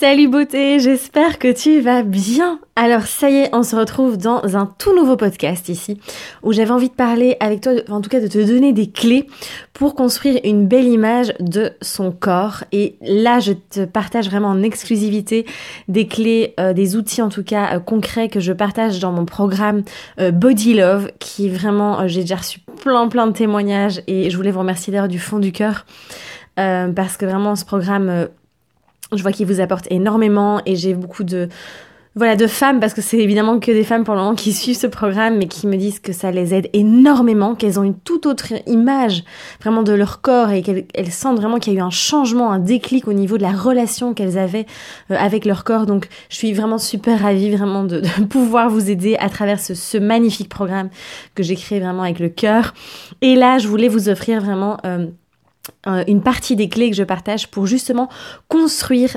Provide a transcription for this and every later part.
Salut beauté, j'espère que tu vas bien. Alors ça y est, on se retrouve dans un tout nouveau podcast ici, où j'avais envie de parler avec toi, en tout cas de te donner des clés pour construire une belle image de son corps. Et là, je te partage vraiment en exclusivité des clés, euh, des outils en tout cas euh, concrets que je partage dans mon programme euh, Body Love, qui vraiment, j'ai déjà reçu plein plein de témoignages et je voulais vous remercier d'ailleurs du fond du cœur. parce que vraiment ce programme je vois qu'il vous apporte énormément et j'ai beaucoup de voilà de femmes parce que c'est évidemment que des femmes pour le moment qui suivent ce programme mais qui me disent que ça les aide énormément, qu'elles ont une toute autre image vraiment de leur corps et qu'elles sentent vraiment qu'il y a eu un changement, un déclic au niveau de la relation qu'elles avaient euh, avec leur corps. Donc je suis vraiment super ravie vraiment de, pouvoir vous aider à travers ce, magnifique programme que j'ai créé vraiment avec le cœur. Et là je voulais vous offrir vraiment euh, une partie des clés que je partage pour justement construire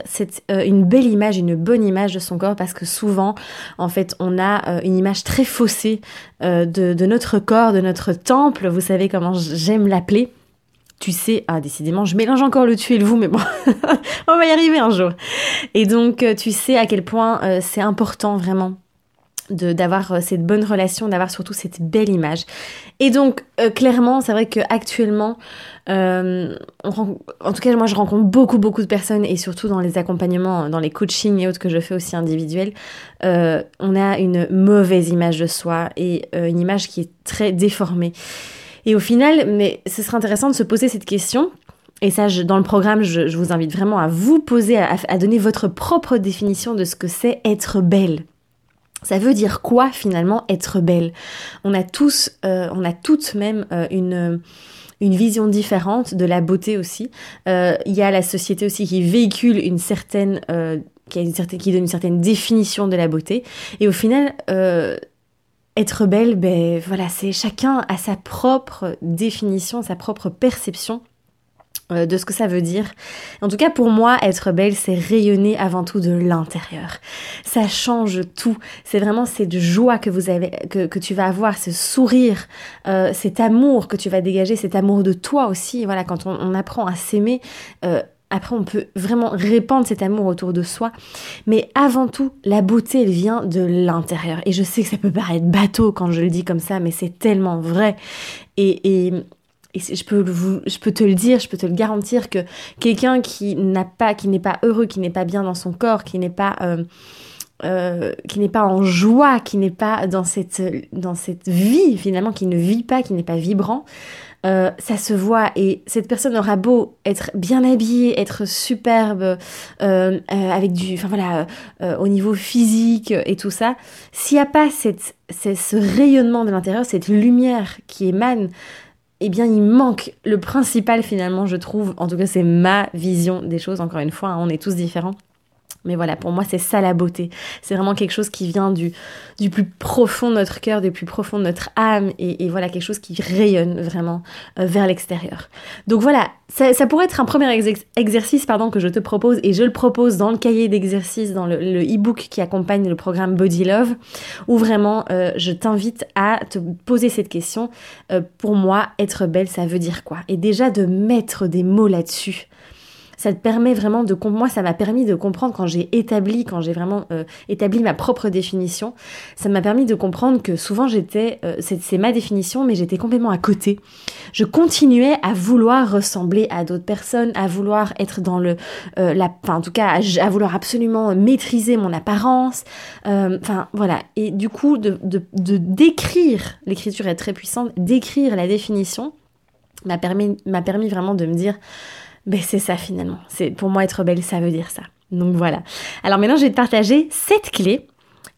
euh, une belle image, une bonne image de son corps parce que souvent en fait on a euh, une image très faussée de, de, notre corps, de notre temple, vous savez comment j'aime l'appeler. Tu sais, ah décidément je mélange encore le tu et le vous mais bon on va y arriver un jour. Et donc tu sais à quel point c'est important vraiment d'avoir euh, cette bonne relation, d'avoir surtout cette belle image. Et donc euh, clairement, c'est vrai qu'actuellement, euh, en tout cas moi je rencontre beaucoup beaucoup de personnes et surtout dans les accompagnements, dans les coachings et autres que je fais aussi individuels, on a une mauvaise image de soi et une image qui est très déformée. Et au final, mais ce serait intéressant de se poser cette question. Et ça, dans le programme, je, vous invite vraiment à vous poser, à donner votre propre définition de ce que c'est être belle. Ça veut dire quoi finalement être belle? On a tous, euh, on a toutes même euh, une une vision différente de la beauté aussi. Euh, il y a la société aussi qui véhicule une certaine, qui, a une certaine qui donne une certaine définition de la beauté. Et au final, être belle, ben voilà, c'est chacun a sa propre définition, sa propre perception de ce que ça veut dire. En tout cas, pour moi, être belle, c'est rayonner avant tout de l'intérieur. Ça change tout. C'est vraiment cette joie que vous avez, que, que tu vas avoir, ce sourire, euh, cet amour que tu vas dégager, cet amour de toi aussi. Voilà, quand on, on apprend à s'aimer. Euh, après, on peut vraiment répandre cet amour autour de soi. Mais avant tout, la beauté, elle vient de l'intérieur. Et je sais que ça peut paraître bateau quand je le dis comme ça, mais c'est tellement vrai. Et, et, et je peux, vous, je peux te le dire, je peux te le garantir que quelqu'un qui n'a pas, qui n'est pas heureux, qui n'est pas bien dans son corps, qui n'est pas, euh, euh, qui n'est pas en joie, qui n'est pas dans cette, dans cette vie finalement, qui ne vit pas, qui n'est pas vibrant, euh, ça se voit. Et cette personne aura beau être bien habillée, être superbe, avec du, enfin voilà, au niveau physique et tout ça, s'il n'y a pas cette, ce rayonnement de l'intérieur, cette lumière qui émane eh bien il manque le principal finalement je trouve, en tout cas c'est ma vision des choses, encore une fois, hein, on est tous différents. Mais voilà, pour moi, c'est ça la beauté. C'est vraiment quelque chose qui vient du, du plus profond de notre cœur, du plus profond de notre âme, et, voilà, quelque chose qui rayonne vraiment euh, vers l'extérieur. Donc voilà, ça, pourrait être un premier exercice pardon, que je te propose, et je le propose dans le cahier d'exercice, dans le e-book qui accompagne le programme Body Love, où vraiment euh, je t'invite à te poser cette question. Euh, pour moi, être belle, ça veut dire quoi? Et déjà de mettre des mots là-dessus ça te permet vraiment de moi ça m'a permis de comprendre quand j'ai établi quand j'ai vraiment euh, établi ma propre définition ça m'a permis de comprendre que souvent j'étais euh, c'est ma définition mais j'étais complètement à côté. Je continuais à vouloir ressembler à d'autres personnes à vouloir être dans le euh, la enfin en tout cas à, vouloir absolument maîtriser mon apparence enfin voilà. Et du coup de, décrire l'écriture est très puissante d'écrire la définition m'a permis m'a permis vraiment de me dire ben c'est ça finalement. C'est pour moi être belle, ça veut dire ça. Donc voilà. Alors maintenant, je vais te partager sept clés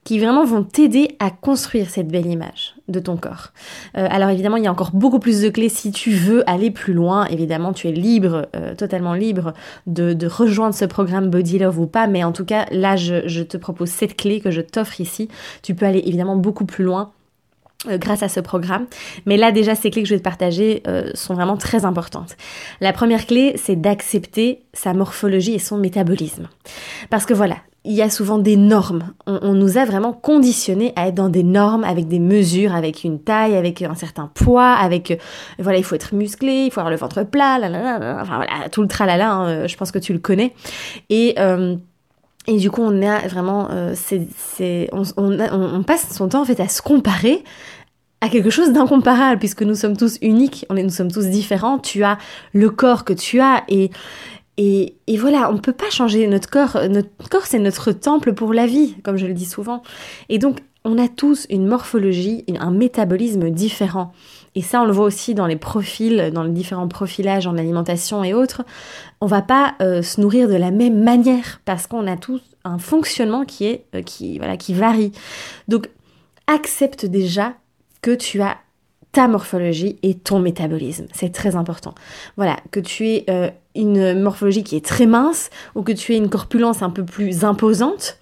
qui vraiment vont t'aider à construire cette belle image de ton corps. Euh, alors évidemment, il y a encore beaucoup plus de clés si tu veux aller plus loin. Évidemment, tu es libre, euh, totalement libre de, rejoindre ce programme Body Love ou pas. Mais en tout cas, là, je, te propose cette clé que je t'offre ici. Tu peux aller évidemment beaucoup plus loin grâce à ce programme. Mais là déjà, ces clés que je vais te partager euh, sont vraiment très importantes. La première clé, c'est d'accepter sa morphologie et son métabolisme. Parce que voilà, il y a souvent des normes. On, nous a vraiment conditionnés à être dans des normes, avec des mesures, avec une taille, avec un certain poids, avec euh, voilà, il faut être musclé, il faut avoir le ventre plat, enfin voilà, tout le tralala. Hein, je pense que tu le connais. Et et du coup, on a vraiment, c'est, on, on, on, passe son temps en fait à se comparer à quelque chose d'incomparable puisque nous sommes tous uniques, on est, nous sommes tous différents. Tu as le corps que tu as et et, et voilà, on ne peut pas changer notre corps. Notre corps, c'est notre temple pour la vie, comme je le dis souvent. Et donc, on a tous une morphologie, un métabolisme différent. Et ça, on le voit aussi dans les profils, dans les différents profilages en alimentation et autres. On va pas euh, se nourrir de la même manière parce qu'on a tous un fonctionnement qui est, euh, qui, varie. Donc, accepte déjà que tu as ta morphologie et ton métabolisme. C'est très important. Voilà, que tu aies euh, une morphologie qui est très mince ou que tu aies une corpulence un peu plus imposante,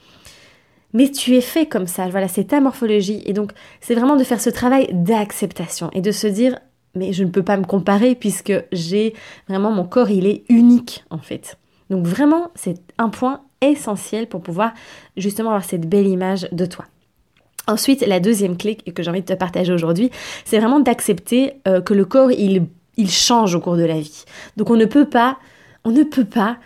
mais tu es fait comme ça. Voilà, c'est ta morphologie. Et donc, c'est vraiment de faire ce travail d'acceptation et de se dire, mais je ne peux pas me comparer puisque j'ai vraiment mon corps, il est unique en fait. Donc vraiment, c'est un point essentiel pour pouvoir justement avoir cette belle image de toi. Ensuite, la deuxième clé que j'ai envie de te partager aujourd'hui, c'est vraiment d'accepter euh, que le corps, il, il change au cours de la vie. Donc on ne peut pas, on ne peut pas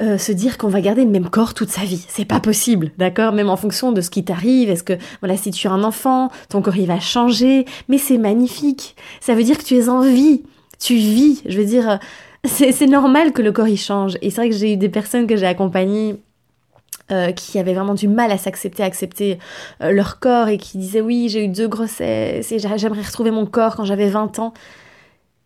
euh, se dire qu'on va garder le même corps toute sa vie. C'est pas possible, d'accord? Même en fonction de ce qui t'arrive. Est-ce que, voilà, si tu as un enfant, ton corps il va changer. Mais c'est magnifique. Ça veut dire que tu es en vie. Tu vis. Je veux dire, euh, c'est normal que le corps il change. Et c'est vrai que j'ai eu des personnes que j'ai accompagnées euh, qui avaient vraiment du mal à s'accepter, à accepter euh, leur corps et qui disaient oui, j'ai eu deux grossesses et j'aimerais retrouver mon corps quand j'avais 20 ans.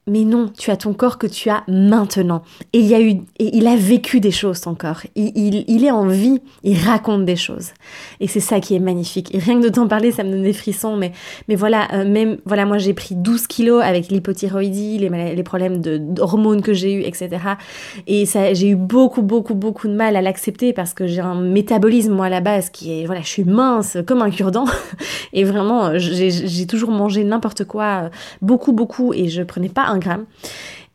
Mais non, tu as ton corps que tu as maintenant. Et il a vécu des choses ton corps. Il, est en vie, il raconte des choses. Et c'est ça qui est magnifique. Et rien que de t'en parler, ça me donne des frissons. Mais, mais voilà, euh, même, voilà, moi j'ai pris 12 kilos avec l'hypothyroïdie, les, les problèmes d'hormones que j'ai eu, etc. Et ça, j'ai eu beaucoup, beaucoup, beaucoup de mal à l'accepter parce que j'ai un métabolisme, moi, à la base, qui est, voilà, je suis mince comme un cure-dent. et vraiment, j'ai toujours mangé n'importe quoi, beaucoup, beaucoup, et je prenais pas un gramme.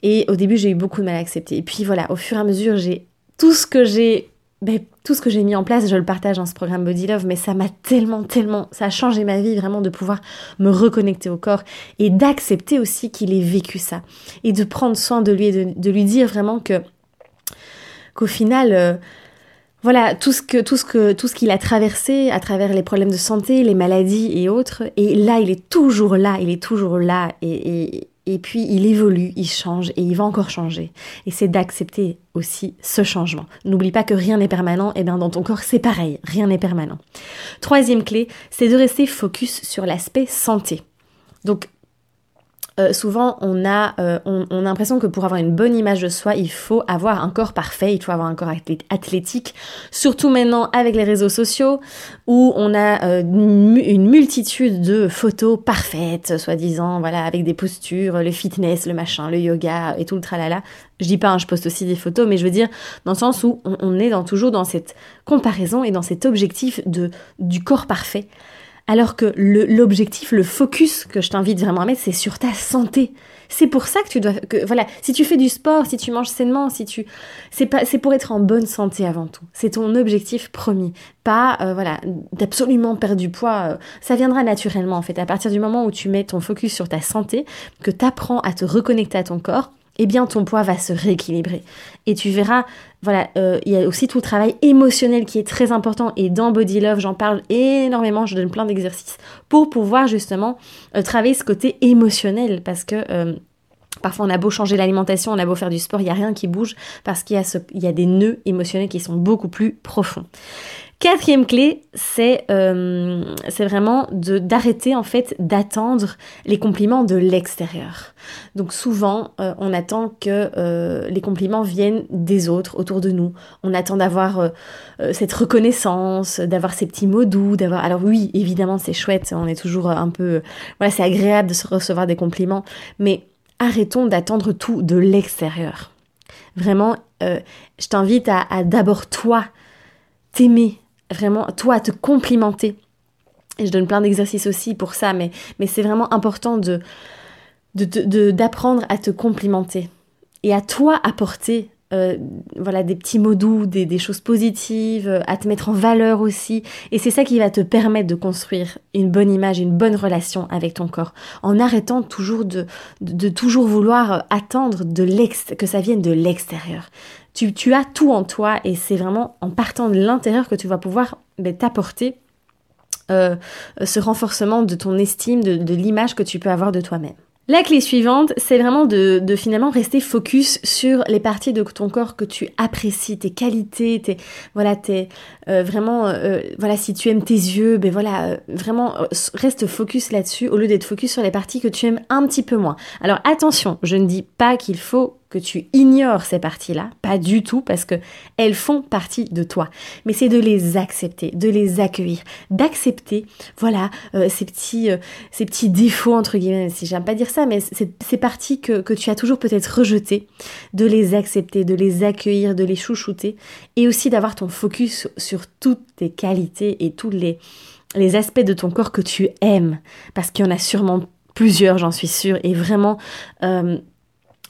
Et au début, j'ai eu beaucoup de mal à accepter. Et puis voilà, au fur et à mesure, j'ai tout ce que j'ai ben, tout ce que j'ai mis en place, je le partage dans ce programme Body Love, mais ça m'a tellement, tellement, ça a changé ma vie vraiment de pouvoir me reconnecter au corps et d'accepter aussi qu'il ait vécu ça et de prendre soin de lui et de, lui dire vraiment que qu'au final, euh, voilà tout ce que tout ce que tout ce qu'il a traversé à travers les problèmes de santé, les maladies et autres, et là il est toujours là, il est toujours là et et puis il évolue, il change et il va encore changer. Et c'est d'accepter aussi ce changement. N'oublie pas que rien n'est permanent, et bien dans ton corps c'est pareil, rien n'est permanent. Troisième clé, c'est de rester focus sur l'aspect santé. Donc euh, souvent on a, euh, on, a l'impression que pour avoir une bonne image de soi, il faut avoir un corps parfait, il faut avoir un corps athlétique, surtout maintenant avec les réseaux sociaux où on a euh, une multitude de photos parfaites, soi-disant, voilà, avec des postures, le fitness, le machin, le yoga et tout le tralala. Je dis pas, hein, je poste aussi des photos, mais je veux dire dans le sens où on, on est dans, toujours dans cette comparaison et dans cet objectif de, du corps parfait. Alors que l'objectif, le, focus que je t'invite vraiment à mettre, c'est sur ta santé. C'est pour ça que tu dois, que, voilà, si tu fais du sport, si tu manges sainement, si tu, c'est pas, c'est pour être en bonne santé avant tout. C'est ton objectif premier, pas, euh, voilà, d'absolument perdre du poids. Euh, ça viendra naturellement en fait. À partir du moment où tu mets ton focus sur ta santé, que tu apprends à te reconnecter à ton corps, eh bien ton poids va se rééquilibrer. Et tu verras, voilà, euh, il y a aussi tout le travail émotionnel qui est très important. Et dans Body Love, j'en parle énormément, je donne plein d'exercices pour pouvoir justement euh, travailler ce côté émotionnel. Parce que euh, Parfois, on a beau changer l'alimentation, on a beau faire du sport, il n'y a rien qui bouge parce qu'il y, y, a des nœuds émotionnels qui sont beaucoup plus profonds. Quatrième clé, c'est euh, vraiment d'arrêter en fait d'attendre les compliments de l'extérieur. Donc souvent, euh, on attend que euh, les compliments viennent des autres autour de nous. On attend d'avoir cette reconnaissance, d'avoir ces petits mots doux, d'avoir. Alors oui, évidemment, c'est chouette. On est toujours un peu. Voilà, c'est agréable de se recevoir des compliments, mais arrêtons d'attendre tout de l'extérieur. Vraiment, je t'invite à, à d'abord toi t'aimer vraiment, toi, à te complimenter. Je donne plein d'exercices aussi pour ça, mais, mais c'est vraiment important de, d'apprendre à te complimenter et à toi apporter euh, voilà des petits mots doux, des, choses positives, euh, à te mettre en valeur aussi. Et c'est ça qui va te permettre de construire une bonne image, une bonne relation avec ton corps, en arrêtant toujours de, de, toujours vouloir attendre de que ça vienne de l'extérieur. Tu, as tout en toi et c'est vraiment en partant de l'intérieur que tu vas pouvoir ben, t'apporter ce renforcement de ton estime, de l'image que tu peux avoir de toi-même. La clé suivante, c'est vraiment de, finalement rester focus sur les parties de ton corps que tu apprécies, tes qualités, tes voilà, tes euh, vraiment euh, voilà si tu aimes tes yeux, ben voilà euh, vraiment reste focus là-dessus au lieu d'être focus sur les parties que tu aimes un petit peu moins. Alors attention, je ne dis pas qu'il faut que tu ignores ces parties-là, pas du tout, parce que elles font partie de toi. Mais c'est de les accepter, de les accueillir, d'accepter, voilà, euh, ces petits, euh, ces petits défauts entre guillemets. Si j'aime pas dire ça, mais ces parties que, tu as toujours peut-être rejetées, de les accepter, de les accueillir, de les chouchouter, et aussi d'avoir ton focus sur toutes tes qualités et tous les les aspects de ton corps que tu aimes, parce qu'il y en a sûrement plusieurs, j'en suis sûre, et vraiment. Euh,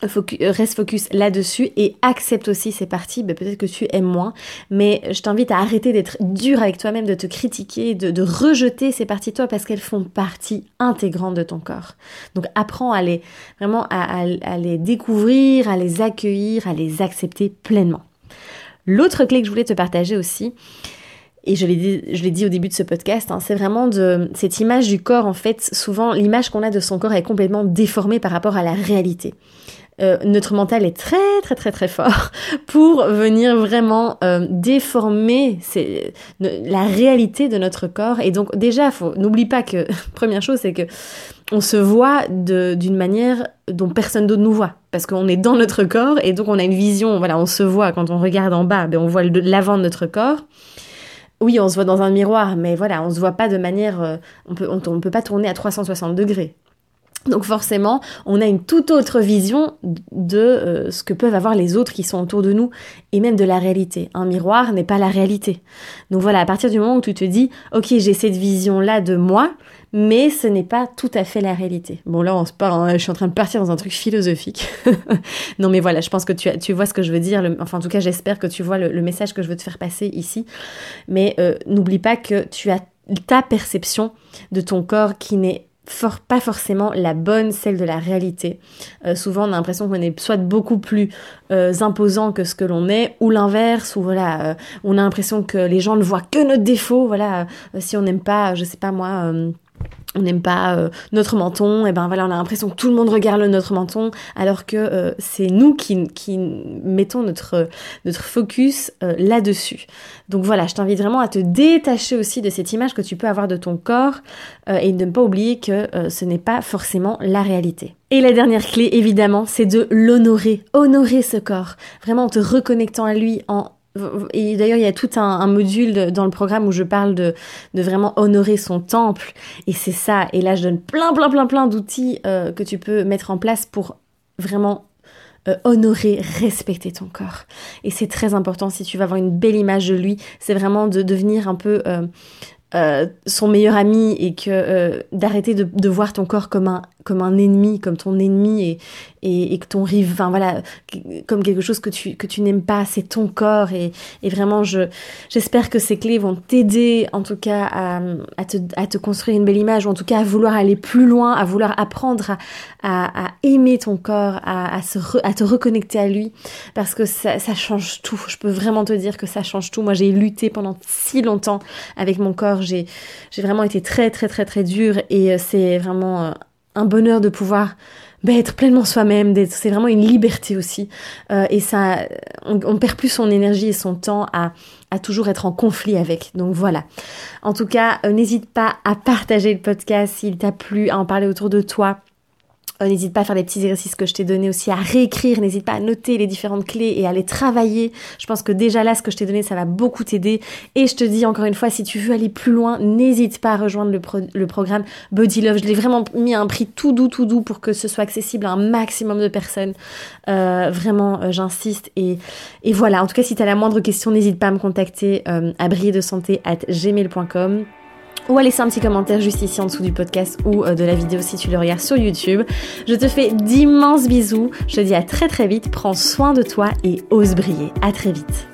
reste focus là-dessus et accepte aussi ces parties, ben, peut-être que tu aimes moins, mais je t'invite à arrêter d'être dur avec toi-même, de te critiquer, de, rejeter ces parties de toi parce qu'elles font partie intégrante de ton corps. Donc apprends à les vraiment à, les découvrir, à les accueillir, à les accepter pleinement. L'autre clé que je voulais te partager aussi, et je l'ai dit, dit au début de ce podcast, hein, c'est vraiment cette image du corps. En fait, souvent, l'image qu'on a de son corps est complètement déformée par rapport à la réalité. Euh, notre mental est très très très très fort pour venir vraiment euh, déformer la réalité de notre corps. Et donc déjà, n'oublie pas que première chose, c'est que on se voit d'une manière dont personne d'autre nous voit, parce qu'on est dans notre corps et donc on a une vision. Voilà, on se voit quand on regarde en bas, ben on voit l'avant de notre corps. Oui, on se voit dans un miroir, mais voilà, on se voit pas de manière, euh, on peut, on, on peut pas tourner à 360 degrés. Donc forcément, on a une toute autre vision de euh, ce que peuvent avoir les autres qui sont autour de nous et même de la réalité. Un miroir n'est pas la réalité. Donc voilà, à partir du moment où tu te dis, ok, j'ai cette vision-là de moi, mais ce n'est pas tout à fait la réalité. Bon là, hein, je suis en train de partir dans un truc philosophique. non mais voilà, je pense que tu, tu vois ce que je veux dire. enfin en tout cas, j'espère que tu vois le, message que je veux te faire passer ici. Mais euh, n'oublie pas que tu as ta perception de ton corps qui n'est pas forcément la bonne, celle de la réalité. Euh, souvent, on a l'impression qu'on est soit beaucoup plus euh, imposant que ce que l'on est, ou l'inverse, ou voilà, euh, on a l'impression que les gens ne voient que notre défaut. Voilà, si on n'aime pas, je sais pas moi on n'aime pas euh, notre menton, et ben voilà, on a l'impression que tout le monde regarde notre menton, alors que euh, c'est nous qui, mettons notre, notre focus euh, là-dessus. Donc voilà, je t'invite vraiment à te détacher aussi de cette image que tu peux avoir de ton corps et de ne pas oublier que ce n'est pas forcément la réalité. Et la dernière clé, évidemment, c'est de l'honorer, honorer ce corps, vraiment en te reconnectant à lui, en et d'ailleurs, il y a tout un, module dans le programme où je parle de, vraiment honorer son temple. Et c'est ça. Et là, je donne plein, plein, plein, plein d'outils euh, que tu peux mettre en place pour vraiment euh, honorer, respecter ton corps. Et c'est très important si tu veux avoir une belle image de lui. C'est vraiment de devenir un peu euh, son meilleur ami et que d'arrêter de, de, voir ton corps comme un, comme un ennemi, comme ton ennemi et, et, que ton rive, enfin voilà, comme quelque chose que tu, que tu n'aimes pas, c'est ton corps et, et vraiment je, j'espère que ces clés vont t'aider en tout cas à, à, te, à te construire une belle image ou en tout cas à vouloir aller plus loin, à vouloir apprendre à, à, aimer ton corps, à, se à te reconnecter à lui parce que ça, ça change tout. Je peux vraiment te dire que ça change tout. Moi j'ai lutté pendant si longtemps avec mon corps, j'ai, j'ai vraiment été très très très très dure et euh, c'est vraiment euh, un bonheur de pouvoir bah, être pleinement soi-même, c'est vraiment une liberté aussi. Euh, et ça, on, on, perd plus son énergie et son temps à, à toujours être en conflit avec. Donc voilà. En tout cas, euh, n'hésite pas à partager le podcast s'il t'a plu, à en parler autour de toi. Euh, n'hésite pas à faire les petits exercices que je t'ai donnés aussi, à réécrire, n'hésite pas à noter les différentes clés et à les travailler. Je pense que déjà là, ce que je t'ai donné, ça va beaucoup t'aider. Et je te dis encore une fois, si tu veux aller plus loin, n'hésite pas à rejoindre le, programme Body Love. Je l'ai vraiment mis à un prix tout doux, tout doux pour que ce soit accessible à un maximum de personnes. Euh, vraiment, euh, j'insiste. Et, et voilà, en tout cas, si tu as la moindre question, n'hésite pas à me contacter à briller de santé at gmail.com ou à laisser un petit commentaire juste ici en dessous du podcast ou euh, de la vidéo si tu le regardes sur YouTube. Je te fais d'immenses bisous. Je te dis à très très vite. Prends soin de toi et ose briller. À très vite.